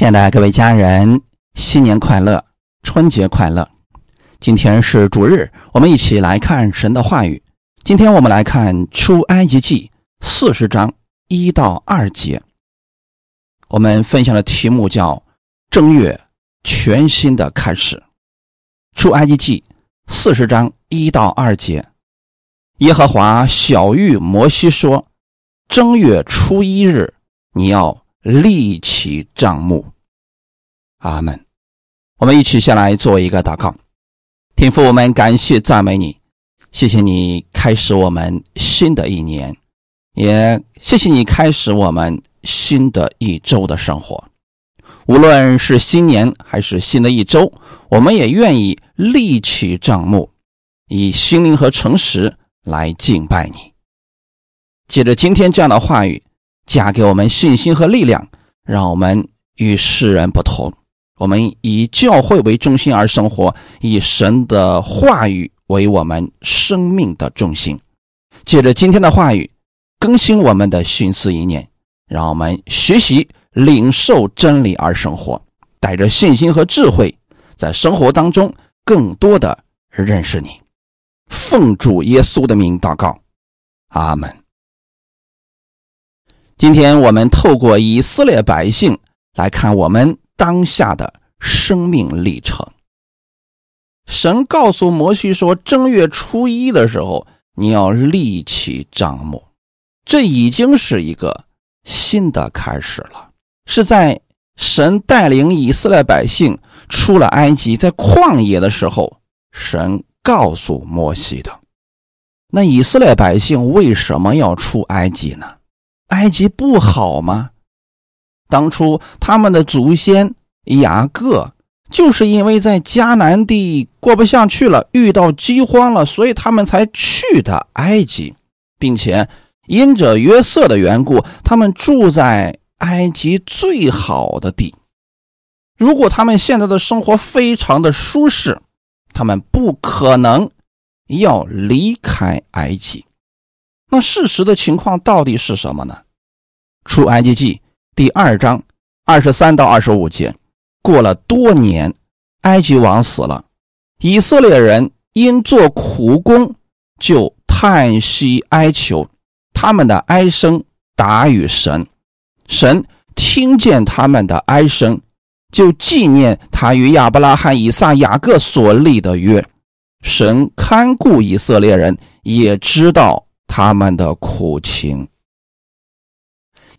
亲爱的各位家人，新年快乐，春节快乐！今天是主日，我们一起来看神的话语。今天我们来看出埃及记四十章一到二节。我们分享的题目叫“正月全新的开始”。出埃及记四十章一到二节，耶和华小谕摩西说：“正月初一日，你要。”立起帐幕，阿门。我们一起下来做一个祷告，天父，我们感谢赞美你，谢谢你开始我们新的一年，也谢谢你开始我们新的一周的生活。无论是新年还是新的一周，我们也愿意立起帐幕，以心灵和诚实来敬拜你。借着今天这样的话语。加给我们信心和力量，让我们与世人不同。我们以教会为中心而生活，以神的话语为我们生命的中心。借着今天的话语，更新我们的心思意念，让我们学习领受真理而生活，带着信心和智慧，在生活当中更多的认识你。奉主耶稣的名祷告，阿门。今天我们透过以色列百姓来看我们当下的生命历程。神告诉摩西说：“正月初一的时候，你要立起帐幕。”这已经是一个新的开始了。是在神带领以色列百姓出了埃及，在旷野的时候，神告诉摩西的。那以色列百姓为什么要出埃及呢？埃及不好吗？当初他们的祖先雅各就是因为在迦南地过不下去了，遇到饥荒了，所以他们才去的埃及，并且因着约瑟的缘故，他们住在埃及最好的地。如果他们现在的生活非常的舒适，他们不可能要离开埃及。那事实的情况到底是什么呢？出埃及记第二章二十三到二十五节，过了多年，埃及王死了，以色列人因做苦工，就叹息哀求，他们的哀声达与神，神听见他们的哀声，就纪念他与亚伯拉罕、以撒、雅各所立的约，神看顾以色列人，也知道。他们的苦情。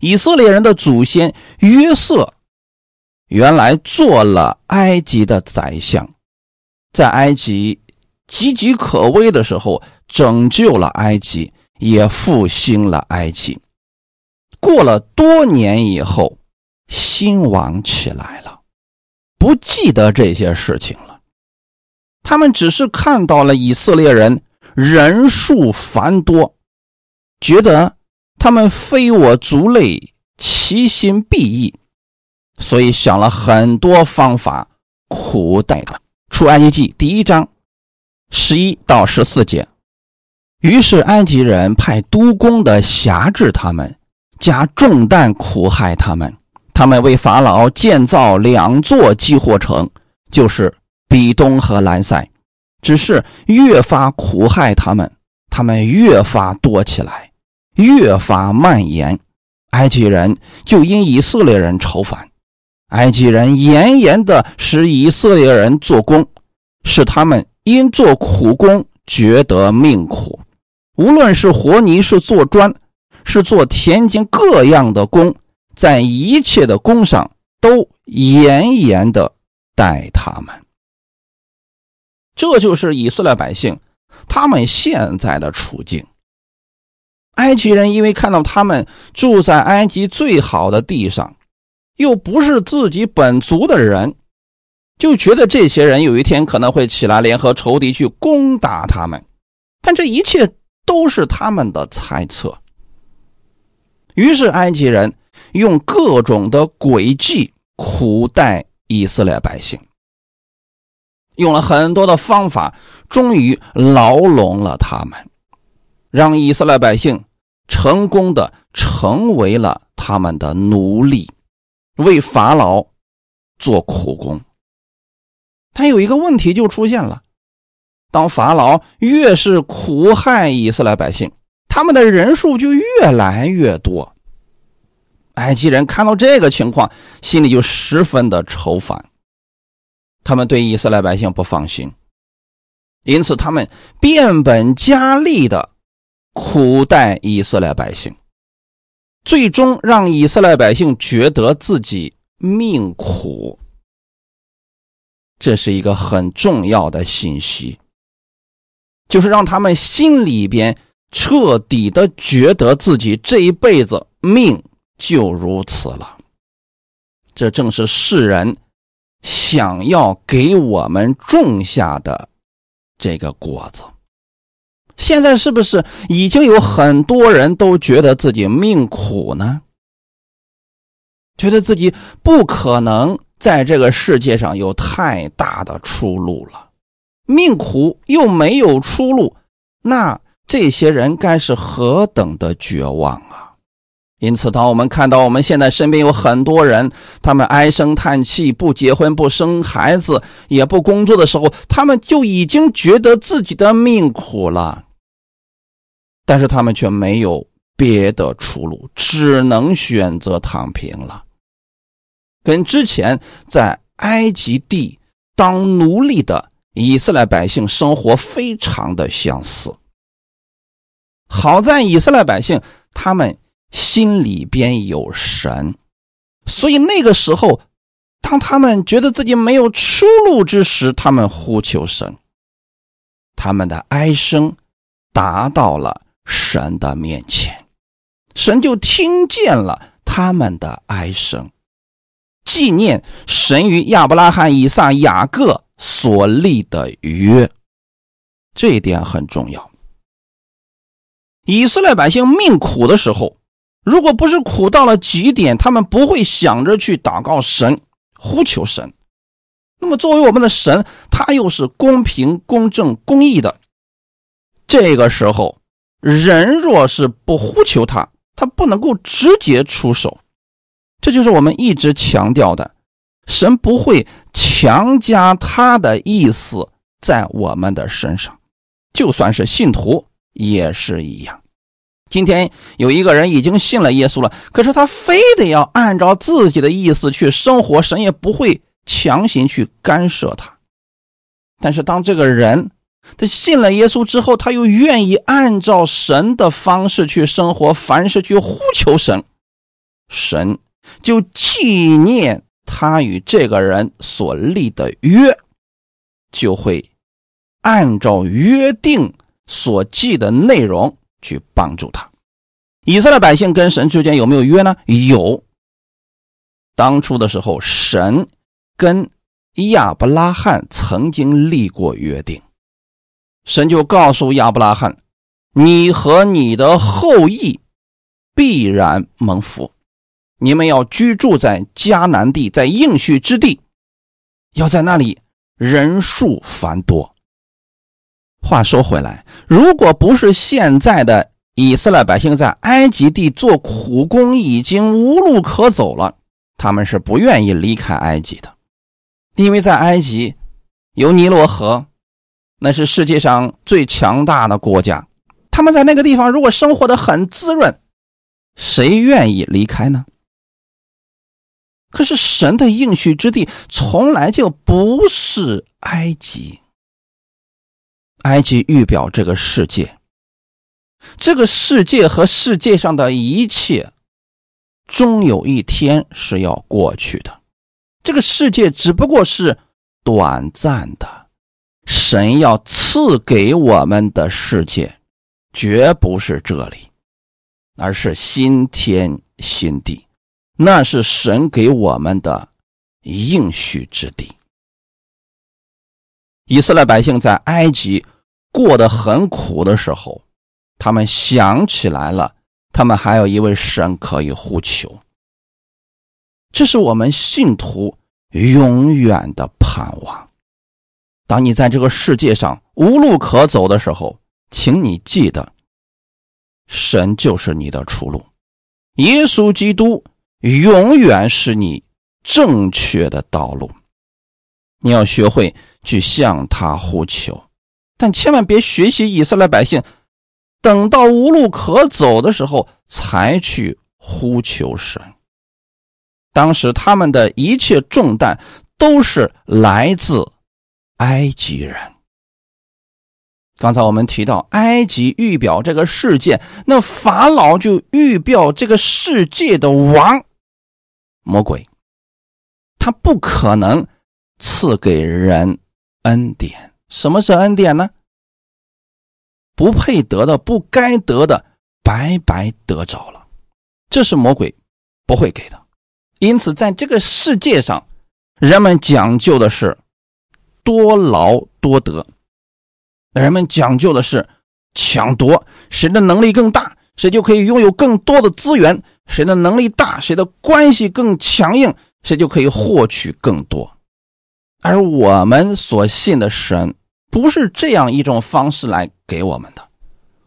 以色列人的祖先约瑟，原来做了埃及的宰相，在埃及岌岌可危的时候，拯救了埃及，也复兴了埃及。过了多年以后，兴亡起来了，不记得这些事情了。他们只是看到了以色列人人数繁多。觉得他们非我族类，其心必异，所以想了很多方法苦待他。出埃及记第一章十一到十四节。于是埃及人派督工的辖制他们，加重担苦害他们。他们为法老建造两座积货城，就是比东和兰塞，只是越发苦害他们，他们越发多起来。越发蔓延，埃及人就因以色列人愁烦，埃及人严严的使以色列人做工，使他们因做苦工觉得命苦。无论是和泥，是做砖，是做田间各样的工，在一切的工上都严严的待他们。这就是以色列百姓他们现在的处境。埃及人因为看到他们住在埃及最好的地上，又不是自己本族的人，就觉得这些人有一天可能会起来联合仇敌去攻打他们。但这一切都是他们的猜测。于是埃及人用各种的诡计苦待以色列百姓，用了很多的方法，终于牢笼了他们。让以色列百姓成功的成为了他们的奴隶，为法老做苦工。但有一个问题就出现了：当法老越是苦害以色列百姓，他们的人数就越来越多。埃及人看到这个情况，心里就十分的愁烦，他们对以色列百姓不放心，因此他们变本加厉的苦待以色列百姓，最终让以色列百姓觉得自己命苦。这是一个很重要的信息，就是让他们心里边彻底的觉得自己这一辈子命就如此了。这正是世人想要给我们种下的这个果子。现在是不是已经有很多人都觉得自己命苦呢？觉得自己不可能。在这个世界上有太大的出路了，命苦又没有出路，那这些人该是何等的绝望啊！因此，当我们看到我们现在身边有很多人，他们唉声叹气，不结婚、不生孩子、也不工作的时候，他们就已经觉得自己的命苦了，但是他们却没有别的出路，只能选择躺平了。跟之前在埃及地当奴隶的以色列百姓生活非常的相似。好在以色列百姓他们心里边有神，所以那个时候，当他们觉得自己没有出路之时，他们呼求神，他们的哀声达到了神的面前，神就听见了他们的哀声。纪念神与亚伯拉罕、以撒、雅各所立的约，这一点很重要。以色列百姓命苦的时候，如果不是苦到了极点，他们不会想着去祷告神、呼求神。那么，作为我们的神，他又是公平、公正、公义的。这个时候，人若是不呼求他，他不能够直接出手。这就是我们一直强调的，神不会强加他的意思在我们的身上，就算是信徒也是一样。今天有一个人已经信了耶稣了，可是他非得要按照自己的意思去生活，神也不会强行去干涉他。但是当这个人他信了耶稣之后，他又愿意按照神的方式去生活，凡事去呼求神，神。就纪念他与这个人所立的约，就会按照约定所记的内容去帮助他。以色列百姓跟神之间有没有约呢？有。当初的时候，神跟亚伯拉罕曾经立过约定，神就告诉亚伯拉罕：“你和你的后裔必然蒙福。”你们要居住在迦南地，在应许之地，要在那里人数繁多。话说回来，如果不是现在的以色列百姓在埃及地做苦工，已经无路可走了，他们是不愿意离开埃及的，因为在埃及有尼罗河，那是世界上最强大的国家。他们在那个地方如果生活的很滋润，谁愿意离开呢？可是神的应许之地从来就不是埃及，埃及预表这个世界，这个世界和世界上的一切，终有一天是要过去的。这个世界只不过是短暂的，神要赐给我们的世界，绝不是这里，而是新天新地。那是神给我们的应许之地。以色列百姓在埃及过得很苦的时候，他们想起来了，他们还有一位神可以呼求。这是我们信徒永远的盼望。当你在这个世界上无路可走的时候，请你记得，神就是你的出路，耶稣基督。永远是你正确的道路。你要学会去向他呼求，但千万别学习以色列百姓，等到无路可走的时候才去呼求神。当时他们的一切重担都是来自埃及人。刚才我们提到埃及预表这个世界，那法老就预表这个世界的王魔鬼，他不可能。赐给人恩典，什么是恩典呢？不配得的、不该得的，白白得着了，这是魔鬼不会给的。因此，在这个世界上，人们讲究的是多劳多得，人们讲究的是抢夺，谁的能力更大，谁就可以拥有更多的资源；谁的能力大，谁的关系更强硬，谁就可以获取更多。而我们所信的神不是这样一种方式来给我们的，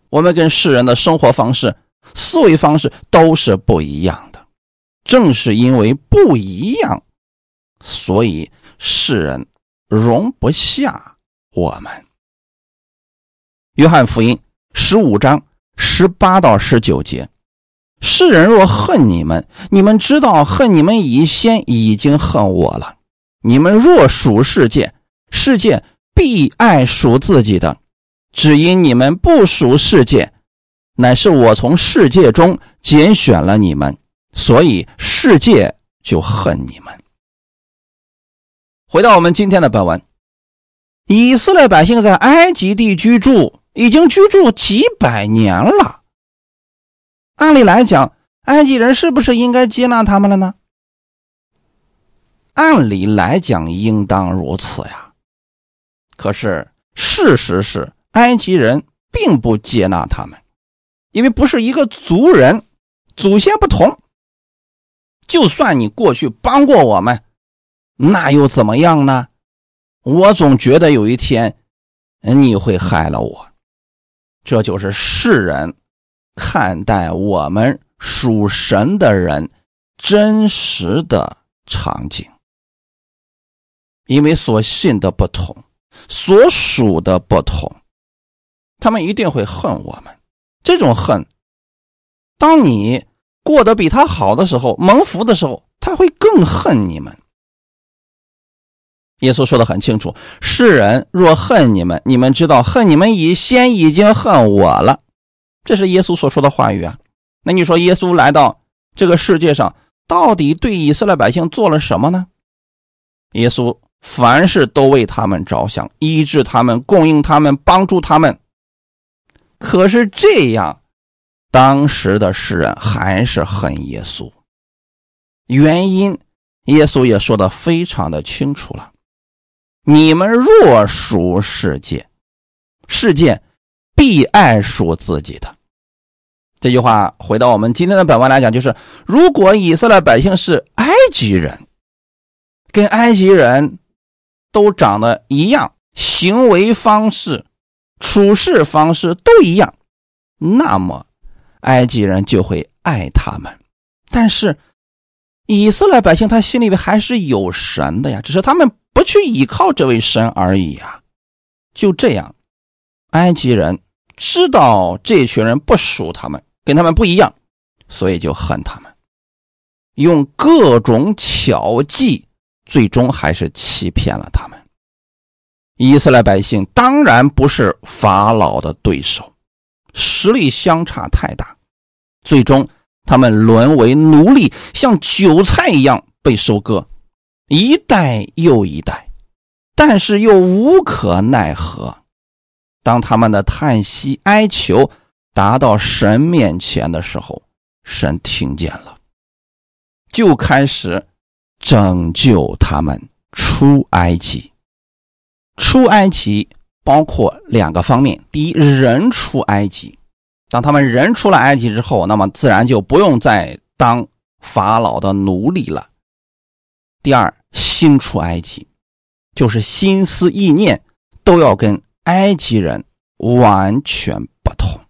我们跟世人的生活方式、思维方式都是不一样的。正是因为不一样，所以世人容不下我们。约翰福音十五章十八到十九节：世人若恨你们，你们知道恨你们以先已经恨我了。你们若属世界，世界必爱属自己的；只因你们不属世界，乃是我从世界中拣选了你们，所以世界就恨你们。回到我们今天的本文，以色列百姓在埃及地居住，已经居住几百年了。按理来讲，埃及人是不是应该接纳他们了呢？按理来讲，应当如此呀。可是事实是，埃及人并不接纳他们，因为不是一个族人，祖先不同。就算你过去帮过我们，那又怎么样呢？我总觉得有一天你会害了我。这就是世人看待我们属神的人真实的场景。因为所信的不同，所属的不同，他们一定会恨我们。这种恨，当你过得比他好的时候，蒙福的时候，他会更恨你们。耶稣说的很清楚：世人若恨你们，你们知道恨你们已先已经恨我了。这是耶稣所说的话语啊。那你说，耶稣来到这个世界上，到底对以色列百姓做了什么呢？耶稣。凡事都为他们着想，医治他们，供应他们，帮助他们。可是这样，当时的世人还是恨耶稣。原因，耶稣也说的非常的清楚了：你们若属世界，世界必爱属自己的。这句话回到我们今天的本文来讲，就是如果以色列百姓是埃及人，跟埃及人。都长得一样，行为方式、处事方式都一样，那么埃及人就会爱他们。但是以色列百姓他心里面还是有神的呀，只是他们不去依靠这位神而已啊。就这样，埃及人知道这群人不属他们，跟他们不一样，所以就恨他们，用各种巧计。最终还是欺骗了他们。以色列百姓当然不是法老的对手，实力相差太大，最终他们沦为奴隶，像韭菜一样被收割，一代又一代，但是又无可奈何。当他们的叹息哀求达到神面前的时候，神听见了，就开始。拯救他们出埃及。出埃及包括两个方面：第一，人出埃及，当他们人出了埃及之后，那么自然就不用再当法老的奴隶了；第二，心出埃及，就是心思意念都要跟埃及人完全不同。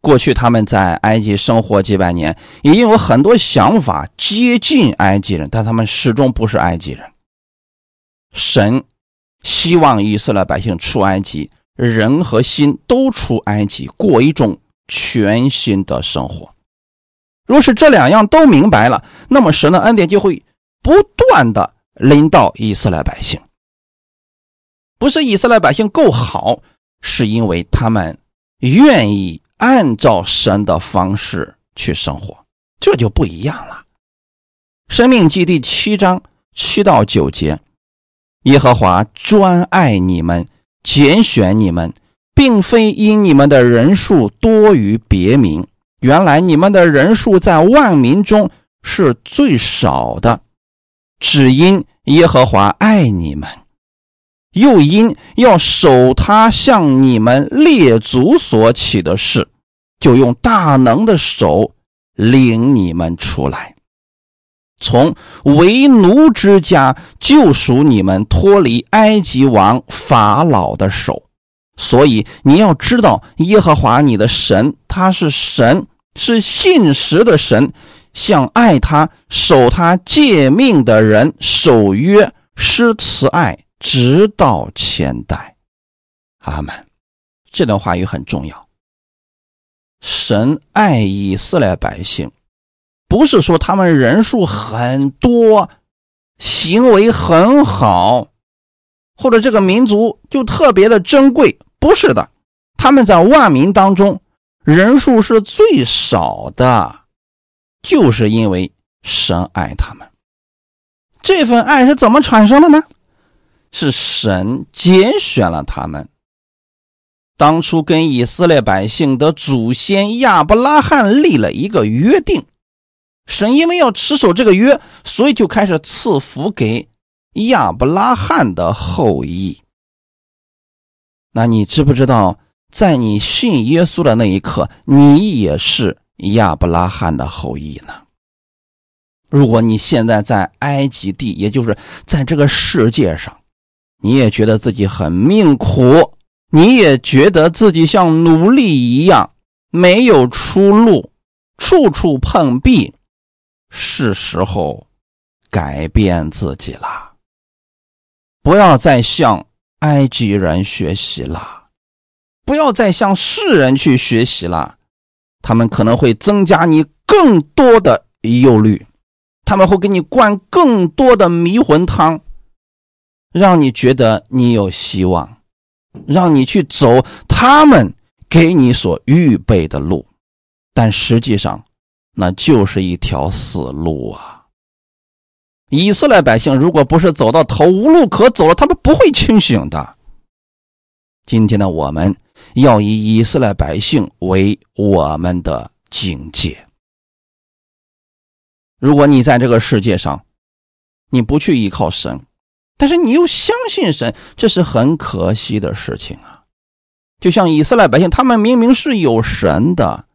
过去他们在埃及生活几百年，已经有很多想法接近埃及人，但他们始终不是埃及人。神希望以色列百姓出埃及，人和心都出埃及，过一种全新的生活。若是这两样都明白了，那么神的恩典就会不断的临到以色列百姓。不是以色列百姓够好，是因为他们愿意按照神的方式去生活，这就不一样了。生命记第七章七到九节，耶和华专爱你们，拣选你们，并非因你们的人数多于别名。原来你们的人数在万民中是最少的，只因耶和华爱你们。又因要守他向你们列祖所起的事，就用大能的手领你们出来，从为奴之家救赎你们，脱离埃及王法老的手。所以你要知道，耶和华你的神，他是神，是信实的神，向爱他、守他诫命的人守约、施慈爱。直到千代，阿门。这段话语很重要。神爱以色列百姓，不是说他们人数很多，行为很好，或者这个民族就特别的珍贵，不是的。他们在万民当中人数是最少的，就是因为神爱他们。这份爱是怎么产生的呢？是神拣选了他们。当初跟以色列百姓的祖先亚伯拉罕立了一个约定，神因为要持守这个约，所以就开始赐福给亚伯拉罕的后裔。那你知不知道，在你信耶稣的那一刻，你也是亚伯拉罕的后裔呢？如果你现在在埃及地，也就是在这个世界上，你也觉得自己很命苦，你也觉得自己像奴隶一样没有出路，处处碰壁，是时候改变自己了。不要再向埃及人学习了，不要再向世人去学习了，他们可能会增加你更多的忧虑，他们会给你灌更多的迷魂汤。让你觉得你有希望，让你去走他们给你所预备的路，但实际上那就是一条死路啊！以色列百姓如果不是走到头无路可走了，他们不会清醒的。今天的我们要以以色列百姓为我们的警戒。如果你在这个世界上，你不去依靠神。但是你又相信神，这是很可惜的事情啊！就像以色列百姓，他们明明是有神的，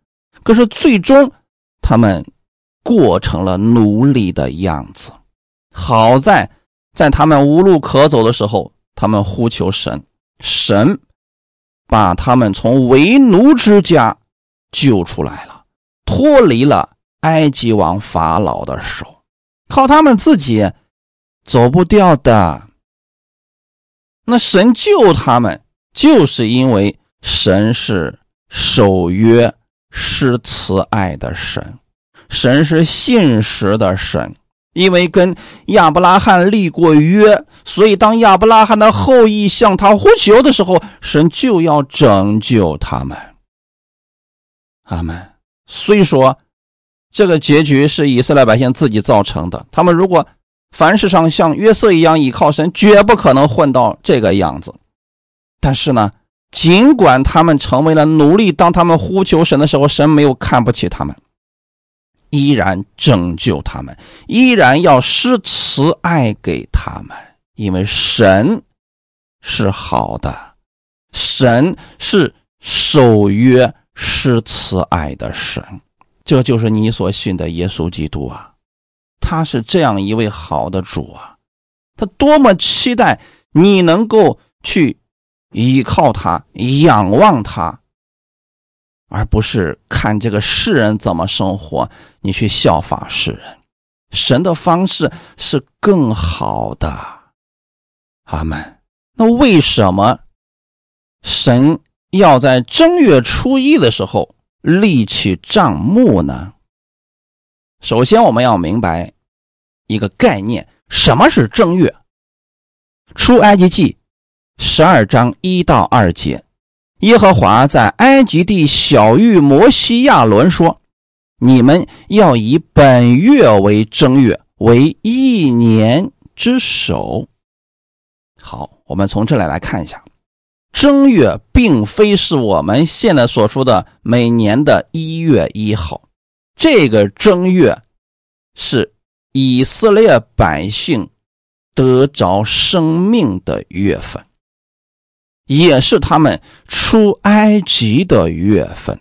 可是最终他们过成了奴隶的样子。好在在他们无路可走的时候，他们呼求神，神把他们从为奴之家救出来了，脱离了埃及王法老的手，靠他们自己。走不掉的。那神救他们，就是因为神是守约、施慈爱的神，神是信实的神。因为跟亚伯拉罕立过约，所以当亚伯拉罕的后裔向他呼求的时候，神就要拯救他们。阿门。虽说这个结局是以色列百姓自己造成的，他们如果。凡事上像约瑟一样依靠神，绝不可能混到这个样子。但是呢，尽管他们成为了奴隶，当他们呼求神的时候，神没有看不起他们，依然拯救他们，依然要施慈爱给他们，因为神是好的，神是守约施慈爱的神。这就是你所信的耶稣基督啊。他是这样一位好的主啊，他多么期待你能够去依靠他、仰望他，而不是看这个世人怎么生活，你去效法世人。神的方式是更好的。阿门。那为什么神要在正月初一的时候立起帐幕呢？首先，我们要明白一个概念：什么是正月？出埃及记十二章一到二节。耶和华在埃及地小谕摩西亚伦说：“你们要以本月为正月，为一年之首。”好，我们从这里来看一下，正月并非是我们现在所说的每年的一月一号，这个正月是以色列百姓得着生命的月份。也是他们出埃及的月份，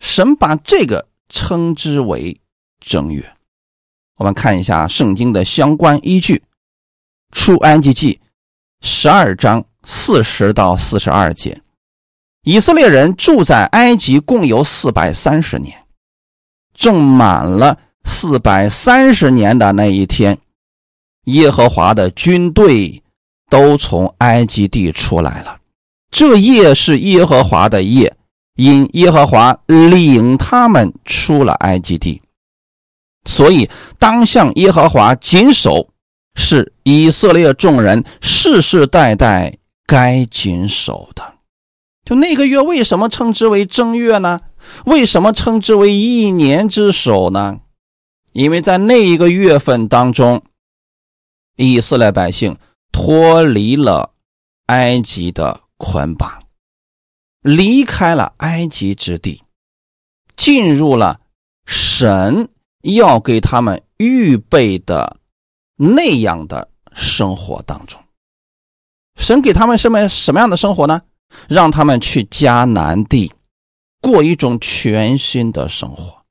神把这个称之为正月。我们看一下圣经的相关依据，《出埃及记》十二章四十到四十二节：以色列人住在埃及共有四百三十年，正满了四百三十年的那一天，耶和华的军队。都从埃及地出来了，这夜是耶和华的夜，因耶和华领他们出了埃及地，所以当向耶和华谨守，是以色列众人世世代代该谨守的。就那个月为什么称之为正月呢？为什么称之为一年之首呢？因为在那一个月份当中，以色列百姓。脱离了埃及的捆绑，离开了埃及之地，进入了神要给他们预备的那样的生活当中。神给他们什么什么样的生活呢？让他们去迦南地过一种全新的生活，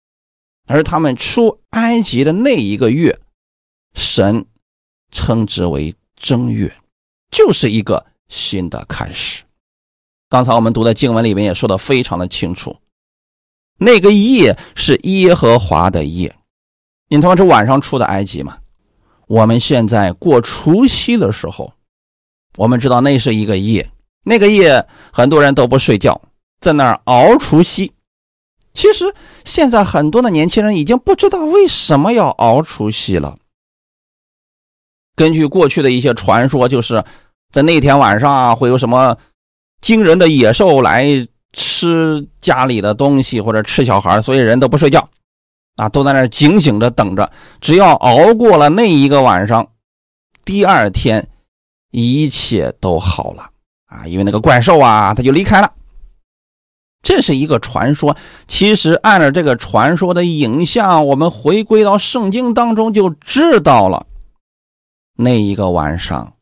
而他们出埃及的那一个月，神称之为。正月就是一个新的开始。刚才我们读的经文里面也说的非常的清楚，那个夜是耶和华的夜。你他妈是晚上出的埃及吗？我们现在过除夕的时候，我们知道那是一个夜，那个夜很多人都不睡觉，在那儿熬除夕。其实现在很多的年轻人已经不知道为什么要熬除夕了。根据过去的一些传说，就是在那天晚上啊，会有什么惊人的野兽来吃家里的东西或者吃小孩，所以人都不睡觉，啊，都在那警醒着等着。只要熬过了那一个晚上，第二天一切都好了啊，因为那个怪兽啊，他就离开了。这是一个传说，其实按照这个传说的影像，我们回归到圣经当中就知道了。那一个晚上，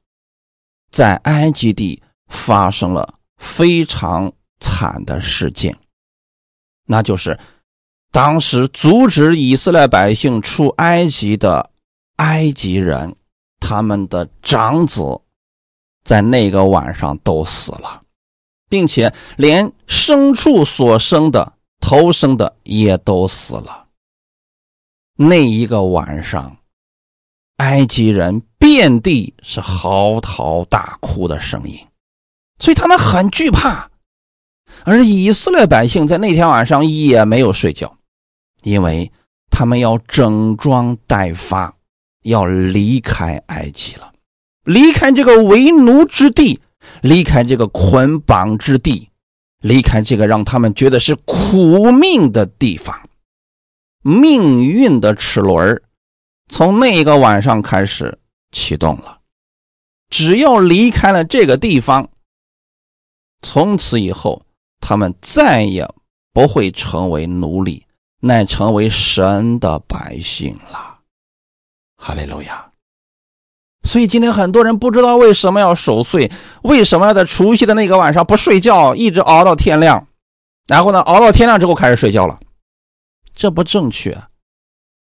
在埃及地发生了非常惨的事件，那就是当时阻止以色列百姓出埃及的埃及人，他们的长子在那个晚上都死了，并且连牲畜所生的头生的也都死了。那一个晚上。埃及人遍地是嚎啕大哭的声音，所以他们很惧怕。而以色列百姓在那天晚上也没有睡觉，因为他们要整装待发，要离开埃及了，离开这个为奴之地，离开这个捆绑之地，离开这个让他们觉得是苦命的地方，命运的齿轮从那一个晚上开始启动了，只要离开了这个地方，从此以后他们再也不会成为奴隶，乃成为神的百姓了。哈利路亚！所以今天很多人不知道为什么要守岁，为什么要在除夕的那个晚上不睡觉，一直熬到天亮，然后呢，熬到天亮之后开始睡觉了，这不正确。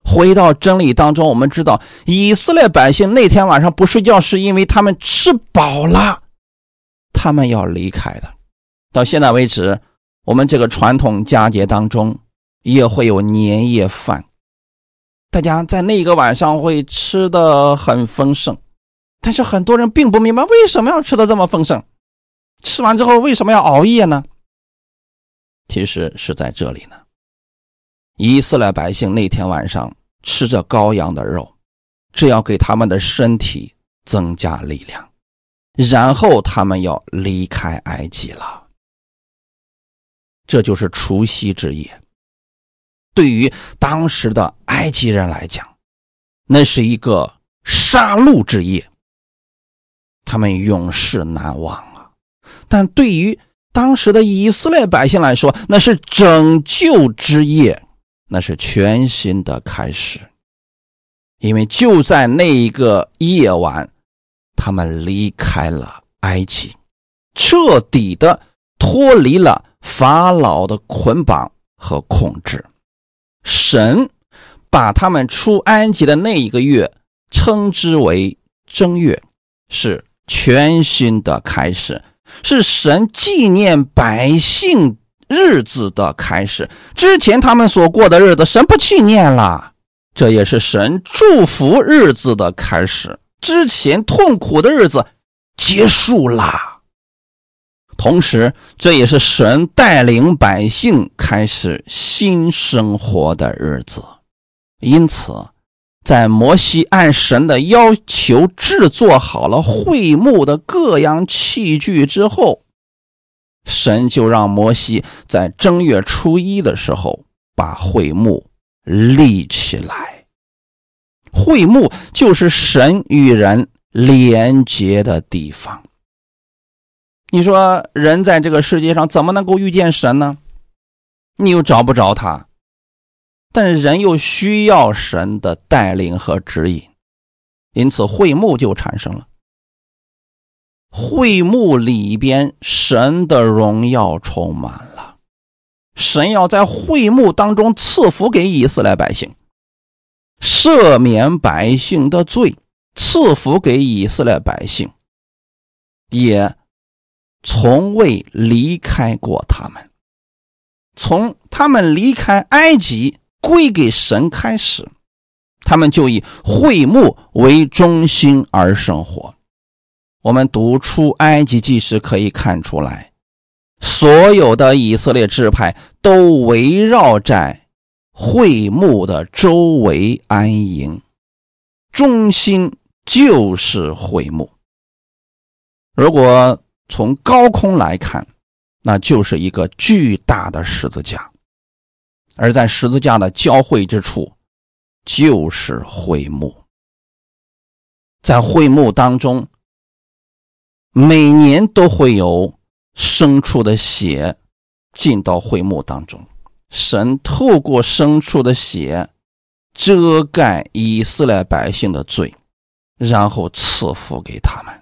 回到真理当中，我们知道以色列百姓那天晚上不睡觉，是因为他们吃饱了，他们要离开的。到现在为止，我们这个传统佳节当中也会有年夜饭，大家在那个晚上会吃的很丰盛，但是很多人并不明白为什么要吃的这么丰盛，吃完之后为什么要熬夜呢？其实是在这里呢。以色列百姓那天晚上吃着羔羊的肉，这要给他们的身体增加力量，然后他们要离开埃及了。这就是除夕之夜。对于当时的埃及人来讲，那是一个杀戮之夜，他们永世难忘啊。但对于当时的以色列百姓来说，那是拯救之夜。那是全新的开始，因为就在那一个夜晚，他们离开了埃及，彻底的脱离了法老的捆绑和控制。神把他们出埃及的那一个月称之为正月，是全新的开始，是神纪念百姓。日子的开始，之前他们所过的日子，神不纪念了。这也是神祝福日子的开始，之前痛苦的日子结束啦。同时，这也是神带领百姓开始新生活的日子。因此，在摩西按神的要求制作好了会幕的各样器具之后。神就让摩西在正月初一的时候把会幕立起来。会幕就是神与人连接的地方。你说人在这个世界上怎么能够遇见神呢？你又找不着他，但人又需要神的带领和指引，因此会幕就产生了。会幕里边，神的荣耀充满了。神要在会幕当中赐福给以色列百姓，赦免百姓的罪，赐福给以色列百姓，也从未离开过他们。从他们离开埃及归给神开始，他们就以会幕为中心而生活。我们读出埃及记时可以看出来，所有的以色列支派都围绕在会幕的周围安营，中心就是会幕。如果从高空来看，那就是一个巨大的十字架，而在十字架的交汇之处，就是会幕。在会幕当中。每年都会有牲畜的血进到会幕当中，神透过牲畜的血遮盖以色列百姓的罪，然后赐福给他们。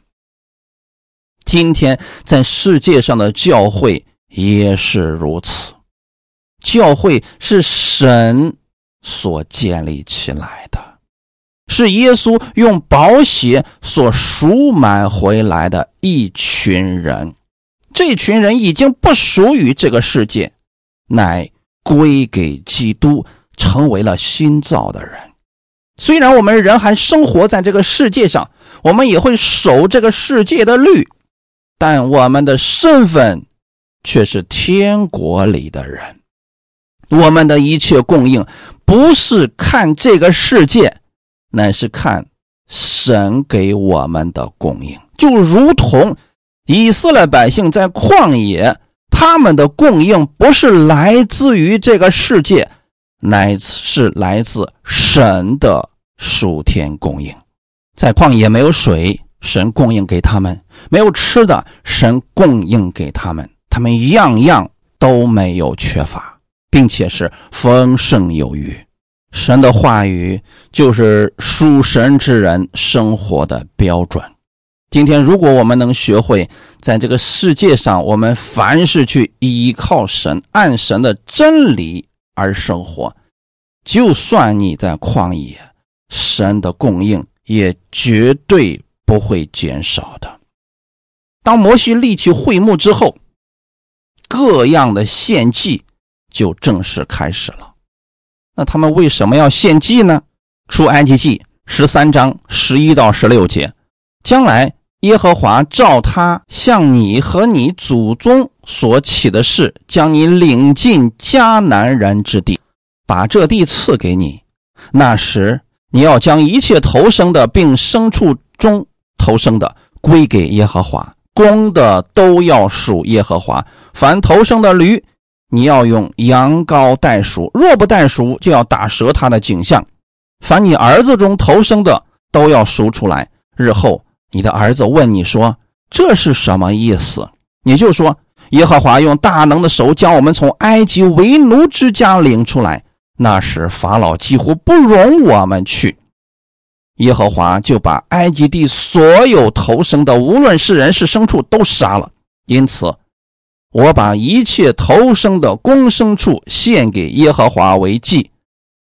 今天在世界上的教会也是如此，教会是神所建立起来的。是耶稣用宝血所赎买回来的一群人，这群人已经不属于这个世界，乃归给基督，成为了新造的人。虽然我们人还生活在这个世界上，我们也会守这个世界的律，但我们的身份却是天国里的人。我们的一切供应不是看这个世界。乃是看神给我们的供应，就如同以色列百姓在旷野，他们的供应不是来自于这个世界，乃是来自神的属天供应。在旷野没有水，神供应给他们；没有吃的，神供应给他们。他们样样都没有缺乏，并且是丰盛有余。神的话语就是属神之人生活的标准。今天，如果我们能学会在这个世界上，我们凡是去依靠神、按神的真理而生活，就算你在旷野，神的供应也绝对不会减少的。当摩西立起会幕之后，各样的献祭就正式开始了。那他们为什么要献祭呢？出埃及记十三章十一到十六节，将来耶和华照他向你和你祖宗所起的誓，将你领进迦南人之地，把这地赐给你。那时你要将一切投生的，并牲畜中投生的归给耶和华。公的都要属耶和华，凡头生的驴，你要用羊羔代赎；若不代赎，就要打折他的颈项。凡你儿子中头生的，都要赎出来。日后你的儿子问你说：“这是什么意思？”你就说：“耶和华用大能的手将我们从埃及为奴之家领出来，那时法老几乎不容我们去。”耶和华就把埃及地所有投生的，无论是人是牲畜，都杀了。因此，我把一切投生的公牲畜献给耶和华为祭，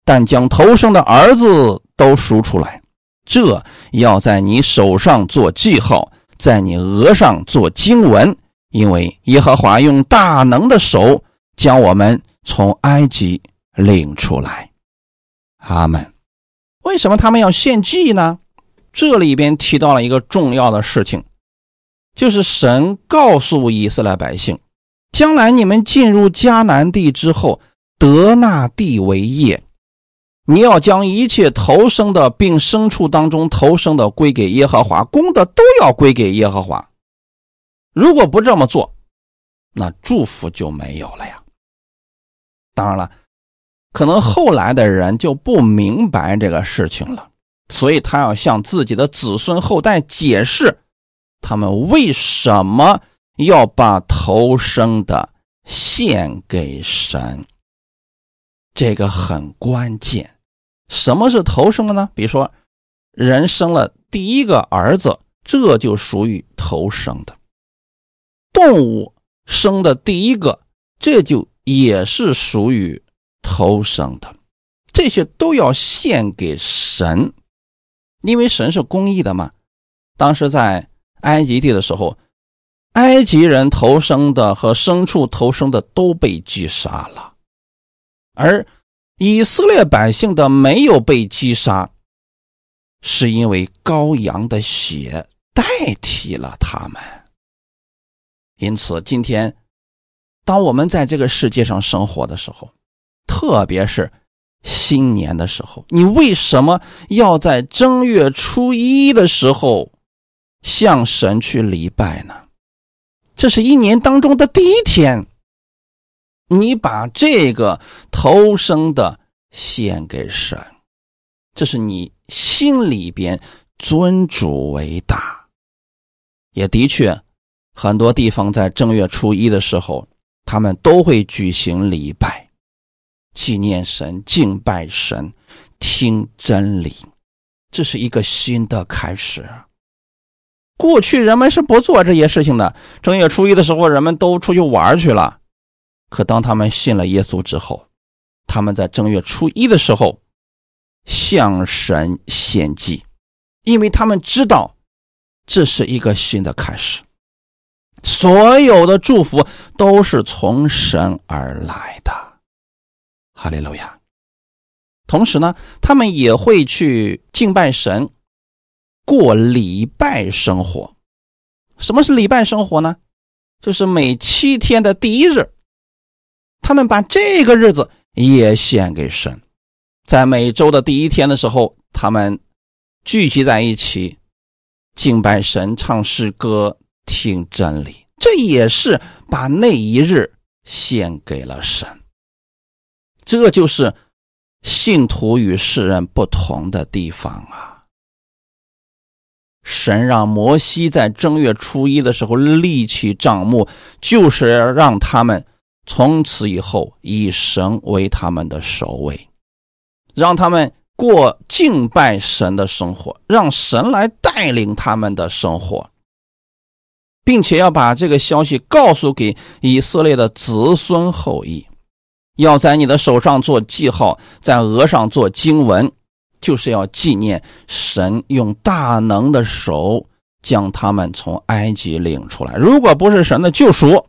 但将投生的儿子都赎出来。这要在你手上做记号，在你额上做经文，因为耶和华用大能的手将我们从埃及领出来。阿门。为什么他们要献祭呢？这里边提到了一个重要的事情，就是神告诉以色列百姓，将来你们进入迦南地之后，得那地为业，你要将一切投生的，并牲畜当中投生的归给耶和华，公的都要归给耶和华。如果不这么做，那祝福就没有了呀。当然了。可能后来的人就不明白这个事情了，所以他要向自己的子孙后代解释，他们为什么要把头生的献给神。这个很关键。什么是头生的呢？比如说，人生了第一个儿子，这就属于头生的；动物生的第一个，这就也是属于。头生的，这些都要献给神，因为神是公义的嘛。当时在埃及地的时候，埃及人投生的和牲畜投生的都被击杀了，而以色列百姓的没有被击杀，是因为羔羊的血代替了他们。因此，今天当我们在这个世界上生活的时候，特别是新年的时候，你为什么要在正月初一的时候向神去礼拜呢？这是一年当中的第一天，你把这个头生的献给神，这是你心里边尊主为大。也的确，很多地方在正月初一的时候，他们都会举行礼拜。纪念神、敬拜神、听真理，这是一个新的开始。过去人们是不做这些事情的。正月初一的时候，人们都出去玩去了。可当他们信了耶稣之后，他们在正月初一的时候向神献祭，因为他们知道这是一个新的开始。所有的祝福都是从神而来的。哈利路亚。同时呢，他们也会去敬拜神，过礼拜生活。什么是礼拜生活呢？就是每七天的第一日，他们把这个日子也献给神。在每周的第一天的时候，他们聚集在一起敬拜神、唱诗歌、听真理。这也是把那一日献给了神。这就是信徒与世人不同的地方啊！神让摩西在正月初一的时候立起帐幕，就是要让他们从此以后以神为他们的首位，让他们过敬拜神的生活，让神来带领他们的生活，并且要把这个消息告诉给以色列的子孙后裔。要在你的手上做记号，在额上做经文，就是要纪念神用大能的手将他们从埃及领出来。如果不是神的救赎，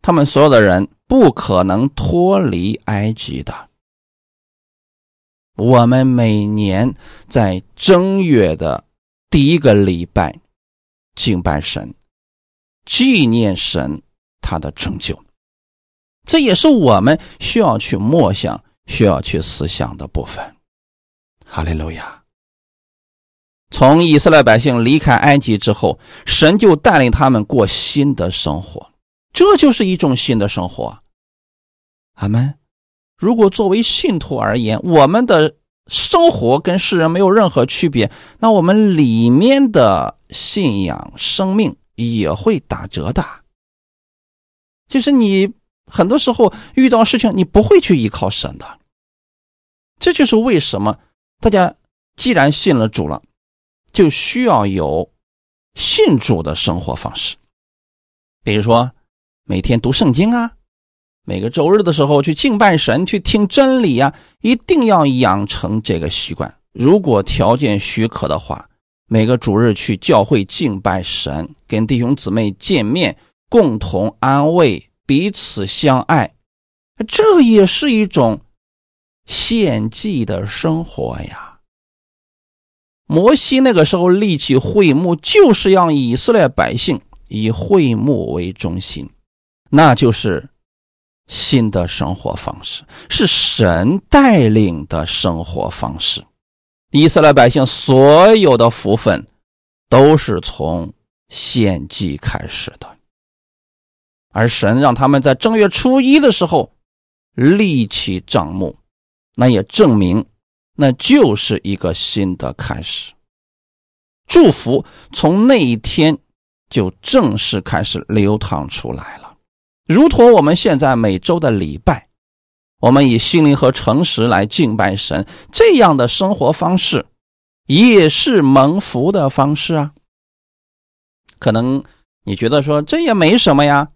他们所有的人不可能脱离埃及的。我们每年在正月的第一个礼拜敬拜神，纪念神他的成就，这也是我们需要去默想、需要去思想的部分。哈利路亚！从以色列百姓离开埃及之后，神就带领他们过新的生活，这就是一种新的生活。阿门。如果作为信徒而言，我们的生活跟世人没有任何区别，那我们里面的信仰生命也会打折的。就是你很多时候遇到事情，你不会去依靠神的。这就是为什么大家既然信了主了，就需要有信主的生活方式，比如说每天读圣经啊。每个周日的时候去敬拜神，去听真理呀，一定要养成这个习惯。如果条件许可的话，每个主日去教会敬拜神，跟弟兄姊妹见面，共同安慰，彼此相爱，这也是一种献祭的生活呀。摩西那个时候立起会幕，就是让以色列百姓以会幕为中心，那就是。新的生活方式是神带领的生活方式，以色列百姓所有的福分都是从献祭开始的，而神让他们在正月初一的时候立起帐幕，那也证明那就是一个新的开始，祝福从那一天就正式开始流淌出来了。如同我们现在每周的礼拜，我们以心灵和诚实来敬拜神，这样的生活方式也是蒙福的方式啊。可能你觉得说这也没什么呀，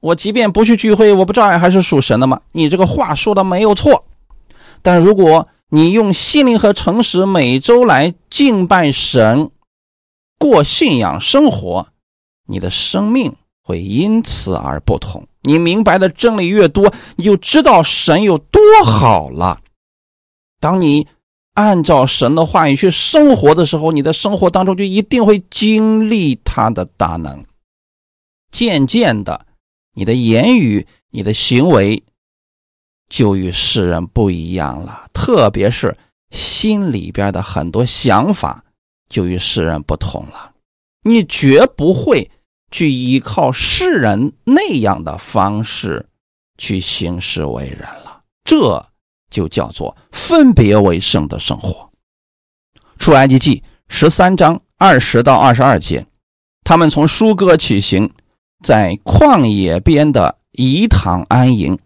我即便不去聚会，我不照样还是属神的吗？你这个话说的没有错，但如果你用心灵和诚实每周来敬拜神，过信仰生活，你的生命。会因此而不同。你明白的真理越多，你就知道神有多好了。当你按照神的话语去生活的时候，你的生活当中就一定会经历他的大能。渐渐的，你的言语、你的行为就与世人不一样了，特别是心里边的很多想法就与世人不同了。你绝不会。去依靠世人那样的方式去行事为人了，这就叫做分别为圣的生活。出埃及记十三章二十到二十二节，他们从舒哥起行，在旷野边的颐堂安营。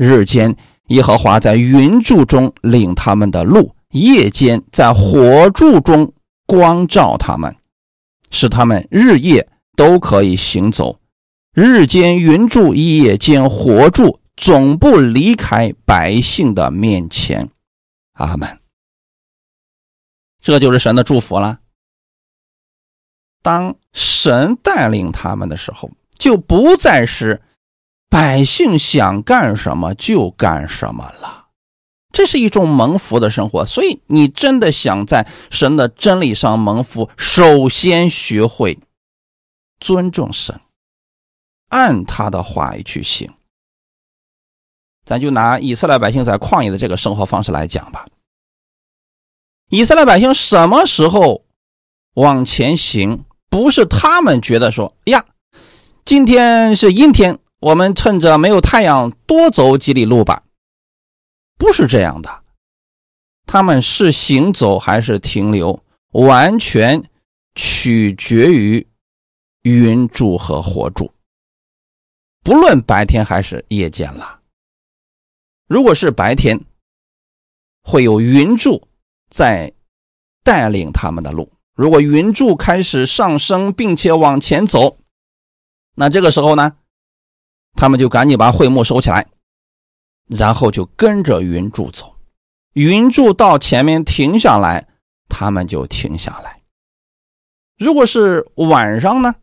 日间，耶和华在云柱中领他们的路；夜间，在火柱中光照他们，使他们日夜。都可以行走，日间云柱，夜间火柱，总不离开百姓的面前。阿门。这就是神的祝福了。当神带领他们的时候，就不再是百姓想干什么就干什么了。这是一种蒙福的生活。所以，你真的想在神的真理上蒙福，首先学会。尊重神，按他的话语去行。咱就拿以色列百姓在旷野的这个生活方式来讲吧。以色列百姓什么时候往前行？不是他们觉得说哎呀，今天是阴天，我们趁着没有太阳多走几里路吧。不是这样的，他们是行走还是停留，完全取决于。云柱和火柱，不论白天还是夜间了。如果是白天，会有云柱在带领他们的路。如果云柱开始上升，并且往前走，那这个时候呢，他们就赶紧把会幕收起来，然后就跟着云柱走。云柱到前面停下来，他们就停下来。如果是晚上呢？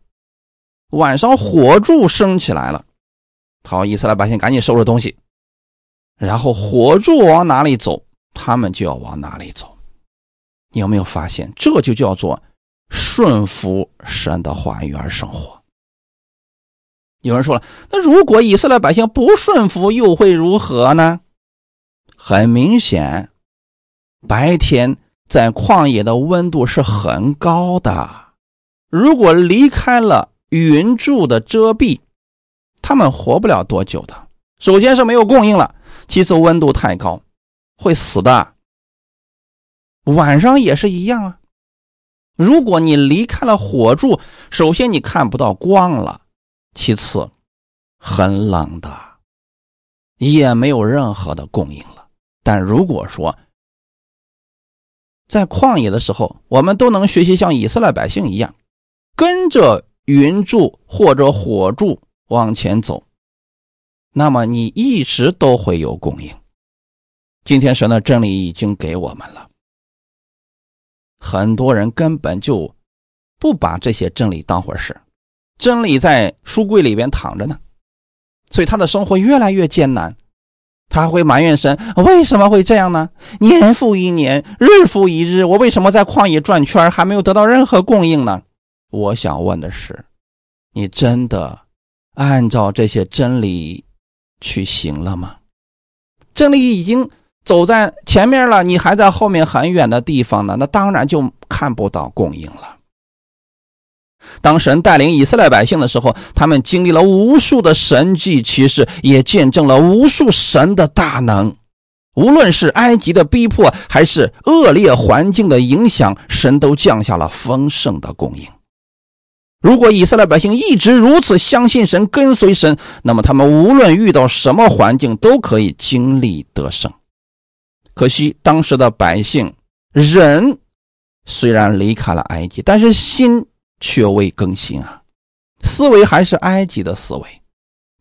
晚上火柱升起来了，好，以色列百姓赶紧收拾东西，然后火柱往哪里走，他们就要往哪里走。你有没有发现，这就叫做顺服神的话语而生活？有人说了，那如果以色列百姓不顺服，又会如何呢？很明显，白天在旷野的温度是很高的，如果离开了云柱的遮蔽。他们活不了多久的。首先是没有供应了，其次温度太高，会死的。晚上也是一样啊。如果你离开了火柱，首先你看不到光了，其次很冷的，也没有任何的供应了。但如果说在旷野的时候，我们都能学习像以色列百姓一样，跟着云柱或者火柱。往前走，那么你一直都会有供应。今天神的真理已经给我们了，很多人根本就不把这些真理当回事，真理在书柜里边躺着呢，所以他的生活越来越艰难，他会埋怨神为什么会这样呢？年复一年，日复一日，我为什么在旷野转圈还没有得到任何供应呢？我想问的是，你真的？按照这些真理去行了吗？真理已经走在前面了，你还在后面很远的地方呢，那当然就看不到供应了。当神带领以色列百姓的时候，他们经历了无数的神迹奇事，也见证了无数神的大能。无论是埃及的逼迫，还是恶劣环境的影响，神都降下了丰盛的供应。如果以色列百姓一直如此相信神、跟随神，那么他们无论遇到什么环境都可以经历得胜。可惜当时的百姓人虽然离开了埃及，但是心却未更新啊，思维还是埃及的思维。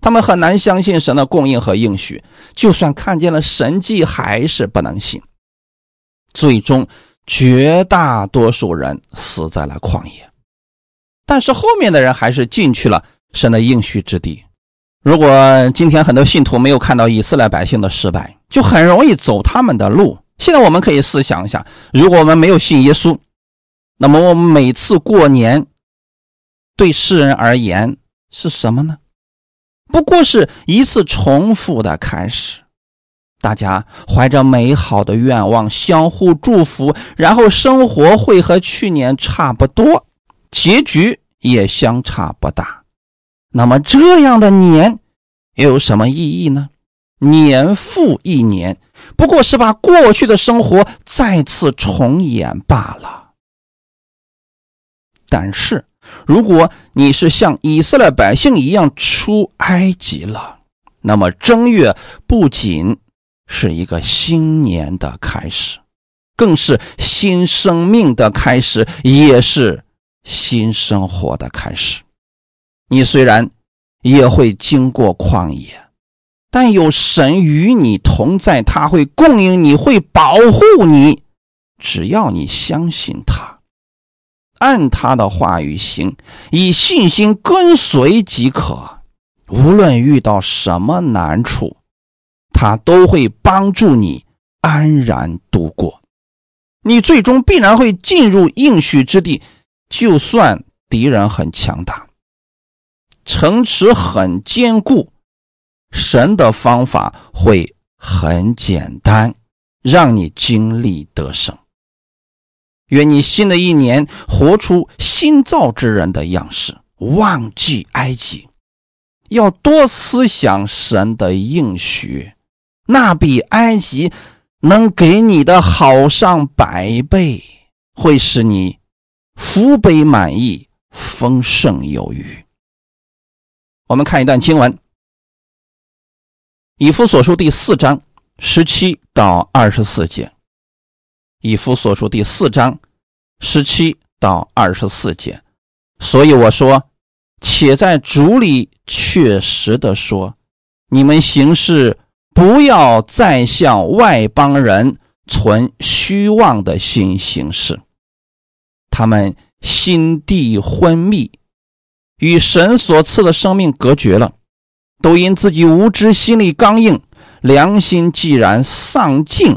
他们很难相信神的供应和应许，就算看见了神迹，还是不能信。最终，绝大多数人死在了旷野。但是后面的人还是进去了神的应许之地。如果今天很多信徒没有看到以色列百姓的失败，就很容易走他们的路。现在我们可以试想一下：如果我们没有信耶稣，那么我们每次过年对世人而言是什么呢？不过是一次重复的开始。大家怀着美好的愿望，相互祝福，然后生活会和去年差不多。结局也相差不大，那么这样的年又有什么意义呢？年复一年，不过是把过去的生活再次重演罢了。但是，如果你是像以色列百姓一样出埃及了，那么正月不仅是一个新年的开始，更是新生命的开始，也是。新生活的开始，你虽然也会经过旷野，但有神与你同在，他会供应你，会保护你。只要你相信他，按他的话语行，以信心跟随即可。无论遇到什么难处，他都会帮助你安然度过。你最终必然会进入应许之地。就算敌人很强大，城池很坚固，神的方法会很简单，让你经历得胜。愿你新的一年活出新造之人的样式，忘记埃及，要多思想神的应许，那比埃及能给你的好上百倍，会使你。福杯满溢，丰盛有余。我们看一段经文，《以弗所书》第四章十七到二十四节，《以弗所书》第四章十七到二十四节。所以我说，且在主里确实的说，你们行事不要再向外邦人存虚妄的心行事。他们心地昏迷，与神所赐的生命隔绝了，都因自己无知，心里刚硬，良心既然丧尽，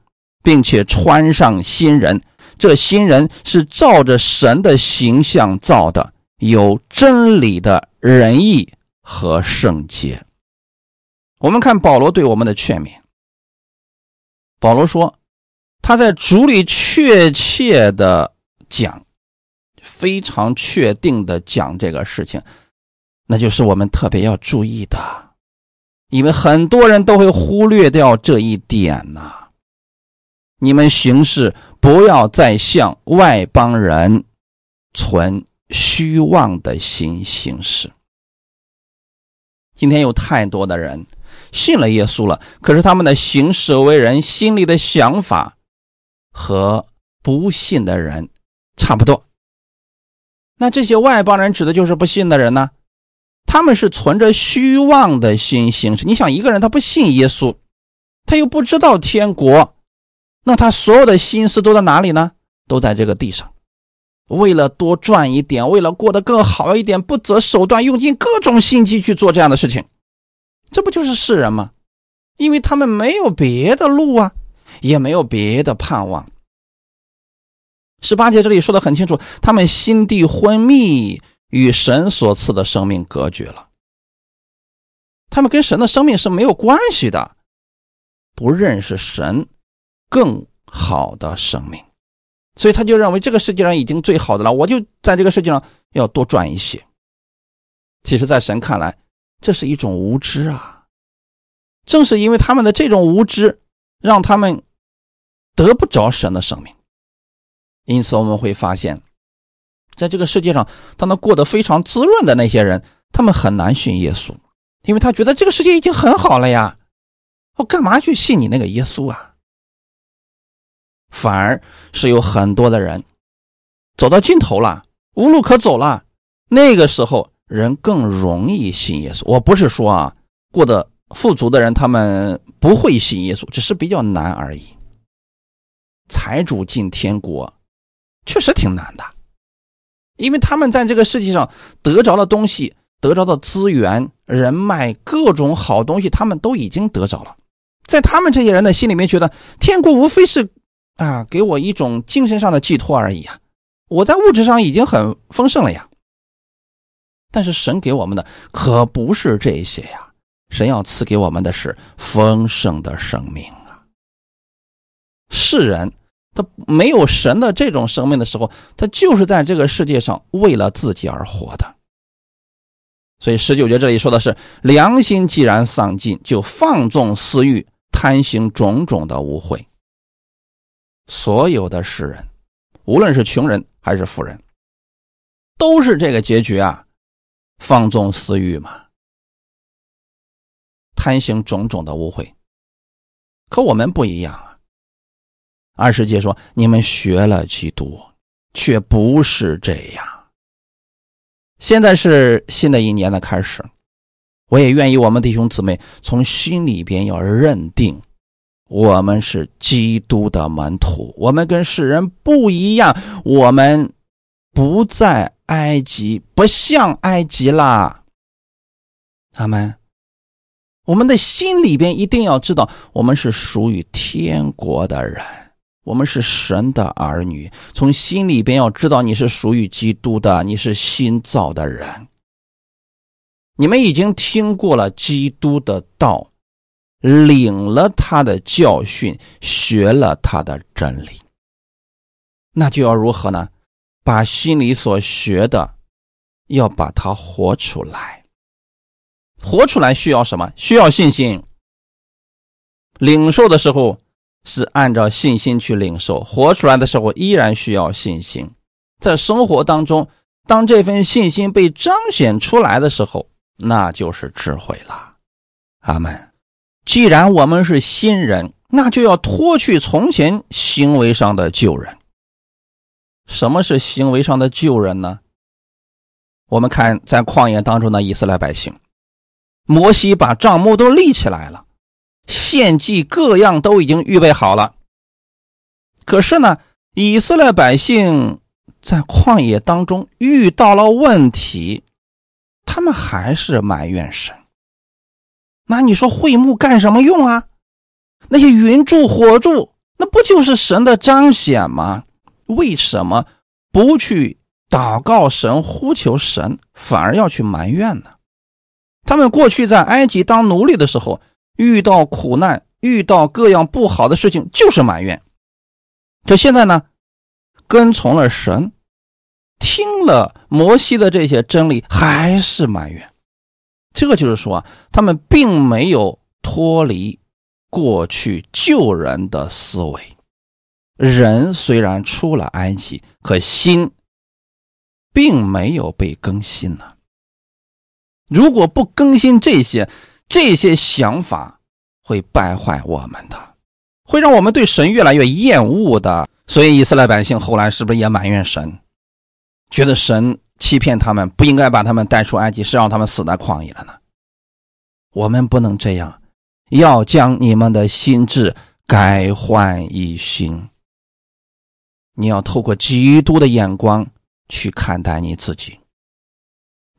并且穿上新人。这新人是照着神的形象造的，有真理的仁义和圣洁。我们看保罗对我们的劝勉。保罗说，他在主里确切的讲，非常确定的讲这个事情，那就是我们特别要注意的，因为很多人都会忽略掉这一点呐。你们行事不要再向外邦人存虚妄的心行事。今天有太多的人信了耶稣了，可是他们的行事为人、心里的想法和不信的人差不多。那这些外邦人指的就是不信的人呢？他们是存着虚妄的心行事。你想，一个人他不信耶稣，他又不知道天国。那他所有的心思都在哪里呢？都在这个地上，为了多赚一点，为了过得更好一点，不择手段，用尽各种心机去做这样的事情，这不就是世人吗？因为他们没有别的路啊，也没有别的盼望。十八节这里说的很清楚，他们心地昏迷，与神所赐的生命隔绝了，他们跟神的生命是没有关系的，不认识神。更好的生命，所以他就认为这个世界上已经最好的了，我就在这个世界上要多赚一些。其实，在神看来，这是一种无知啊！正是因为他们的这种无知，让他们得不着神的生命。因此，我们会发现，在这个世界上，他们过得非常滋润的那些人，他们很难信耶稣，因为他觉得这个世界已经很好了呀，我干嘛去信你那个耶稣啊？反而是有很多的人走到尽头了，无路可走了。那个时候，人更容易信耶稣。我不是说啊，过得富足的人他们不会信耶稣，只是比较难而已。财主进天国确实挺难的，因为他们在这个世界上得着的东西、得着的资源、人脉、各种好东西，他们都已经得着了。在他们这些人的心里面，觉得天国无非是。啊，给我一种精神上的寄托而已啊！我在物质上已经很丰盛了呀。但是神给我们的可不是这些呀，神要赐给我们的是丰盛的生命啊。世人他没有神的这种生命的时候，他就是在这个世界上为了自己而活的。所以十九节这里说的是：良心既然丧尽，就放纵私欲，贪行种种的污秽。所有的世人，无论是穷人还是富人，都是这个结局啊，放纵私欲嘛，贪行种种的污秽。可我们不一样啊。二十节说：“你们学了基督，却不是这样。”现在是新的一年的开始，我也愿意我们弟兄姊妹从心里边要认定。我们是基督的门徒，我们跟世人不一样，我们不在埃及，不像埃及啦。他们，我们的心里边一定要知道，我们是属于天国的人，我们是神的儿女。从心里边要知道，你是属于基督的，你是新造的人。你们已经听过了基督的道。领了他的教训，学了他的真理，那就要如何呢？把心里所学的，要把它活出来。活出来需要什么？需要信心。领受的时候是按照信心去领受，活出来的时候依然需要信心。在生活当中，当这份信心被彰显出来的时候，那就是智慧了。阿门。既然我们是新人，那就要脱去从前行为上的旧人。什么是行为上的旧人呢？我们看在旷野当中的以色列百姓，摩西把帐幕都立起来了，献祭各样都已经预备好了。可是呢，以色列百姓在旷野当中遇到了问题，他们还是埋怨神。那你说会幕干什么用啊？那些云柱火柱，那不就是神的彰显吗？为什么不去祷告神、呼求神，反而要去埋怨呢？他们过去在埃及当奴隶的时候，遇到苦难、遇到各样不好的事情，就是埋怨。可现在呢，跟从了神，听了摩西的这些真理，还是埋怨。这个就是说，他们并没有脱离过去旧人的思维。人虽然出了埃及，可心并没有被更新呢。如果不更新这些，这些想法会败坏我们的，会让我们对神越来越厌恶的。所以，以色列百姓后来是不是也埋怨神，觉得神？欺骗他们，不应该把他们带出埃及，是让他们死在旷野了呢。我们不能这样，要将你们的心智改换一新。你要透过基督的眼光去看待你自己，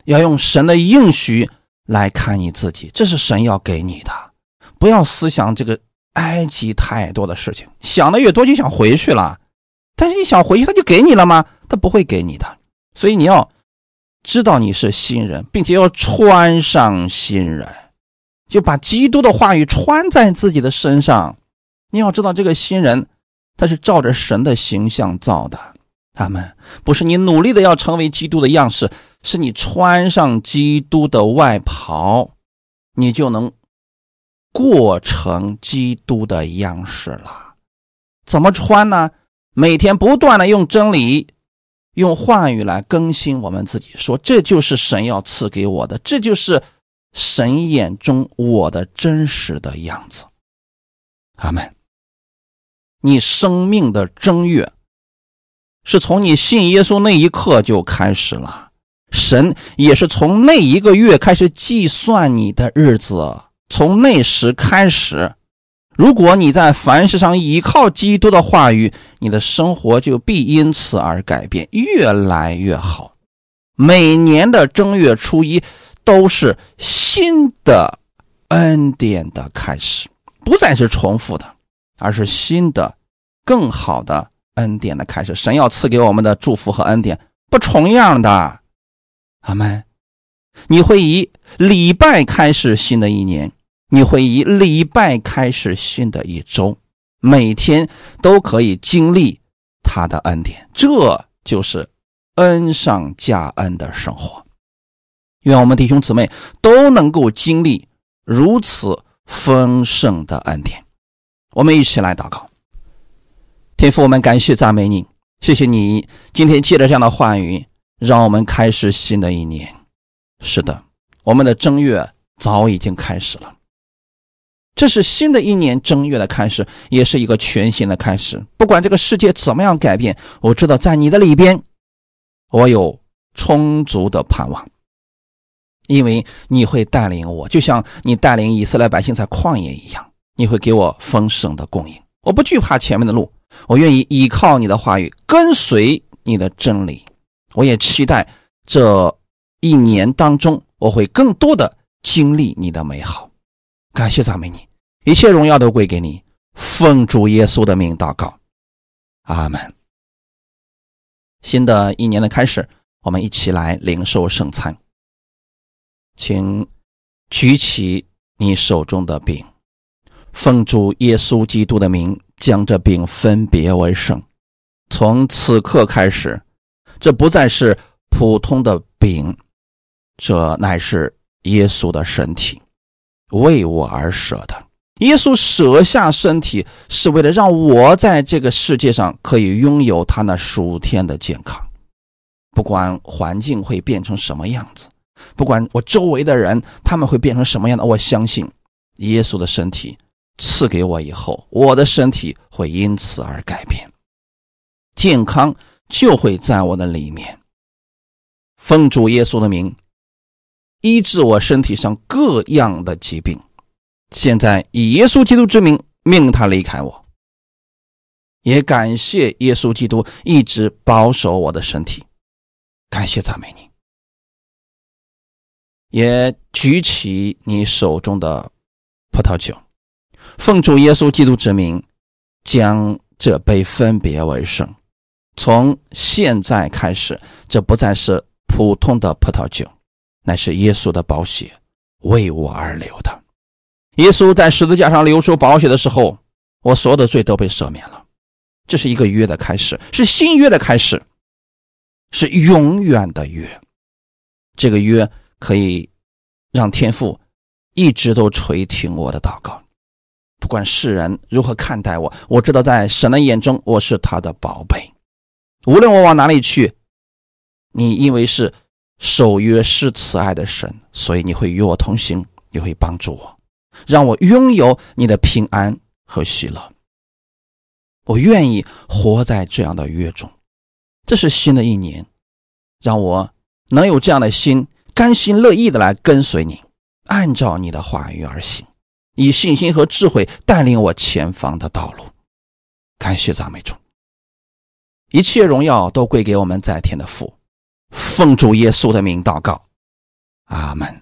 要用神的应许来看你自己，这是神要给你的。不要思想这个埃及太多的事情，想的越多就想回去了。但是你想回去，他就给你了吗？他不会给你的。所以你要知道你是新人，并且要穿上新人，就把基督的话语穿在自己的身上。你要知道，这个新人他是照着神的形象造的。他们不是你努力的要成为基督的样式，是你穿上基督的外袍，你就能过成基督的样式了。怎么穿呢？每天不断的用真理。用话语来更新我们自己，说这就是神要赐给我的，这就是神眼中我的真实的样子。阿门。你生命的正月是从你信耶稣那一刻就开始了，神也是从那一个月开始计算你的日子，从那时开始。如果你在凡事上依靠基督的话语，你的生活就必因此而改变，越来越好。每年的正月初一都是新的恩典的开始，不再是重复的，而是新的、更好的恩典的开始。神要赐给我们的祝福和恩典不重样的。阿门。你会以礼拜开始新的一年。你会以礼拜开始新的一周，每天都可以经历他的恩典，这就是恩上加恩的生活。愿我们弟兄姊妹都能够经历如此丰盛的恩典。我们一起来祷告，天父，我们感谢赞美你，谢谢你今天借着这样的话语，让我们开始新的一年。是的，我们的正月早已经开始了。这是新的一年正月的开始，也是一个全新的开始。不管这个世界怎么样改变，我知道在你的里边，我有充足的盼望，因为你会带领我，就像你带领以色列百姓在旷野一样，你会给我丰盛的供应。我不惧怕前面的路，我愿意依靠你的话语，跟随你的真理。我也期待这一年当中，我会更多的经历你的美好。感谢赞美你，一切荣耀都归给你。奉主耶稣的名祷告，阿门。新的一年的开始，我们一起来领受圣餐。请举起你手中的饼，奉主耶稣基督的名，将这饼分别为圣。从此刻开始，这不再是普通的饼，这乃是耶稣的身体。为我而舍的，耶稣舍下身体，是为了让我在这个世界上可以拥有他那属天的健康。不管环境会变成什么样子，不管我周围的人他们会变成什么样的，我相信耶稣的身体赐给我以后，我的身体会因此而改变，健康就会在我的里面。奉主耶稣的名，医治我身体上各样的疾病。现在以耶稣基督之名命他离开我。也感谢耶稣基督一直保守我的身体，感谢赞美你。也举起你手中的葡萄酒，奉主耶稣基督之名，将这杯分别为圣。从现在开始，这不再是普通的葡萄酒，乃是耶稣的宝血为我而流的。耶稣在十字架上流出宝血的时候，我所有的罪都被赦免了。这是一个约的开始，是新约的开始，是永远的约。这个约可以让天父一直都垂听我的祷告，不管世人如何看待我，我知道在神的眼中我是他的宝贝。无论我往哪里去，你因为是守约是慈爱的神，所以你会与我同行，你会帮助我，让我拥有你的平安和喜乐。我愿意活在这样的约中，这是新的一年，让我能有这样的心，甘心乐意的来跟随你，按照你的话语而行，以信心和智慧带领我前方的道路。感谢赞美主，一切荣耀都归给我们在天的父，奉主耶稣的名祷告，阿门。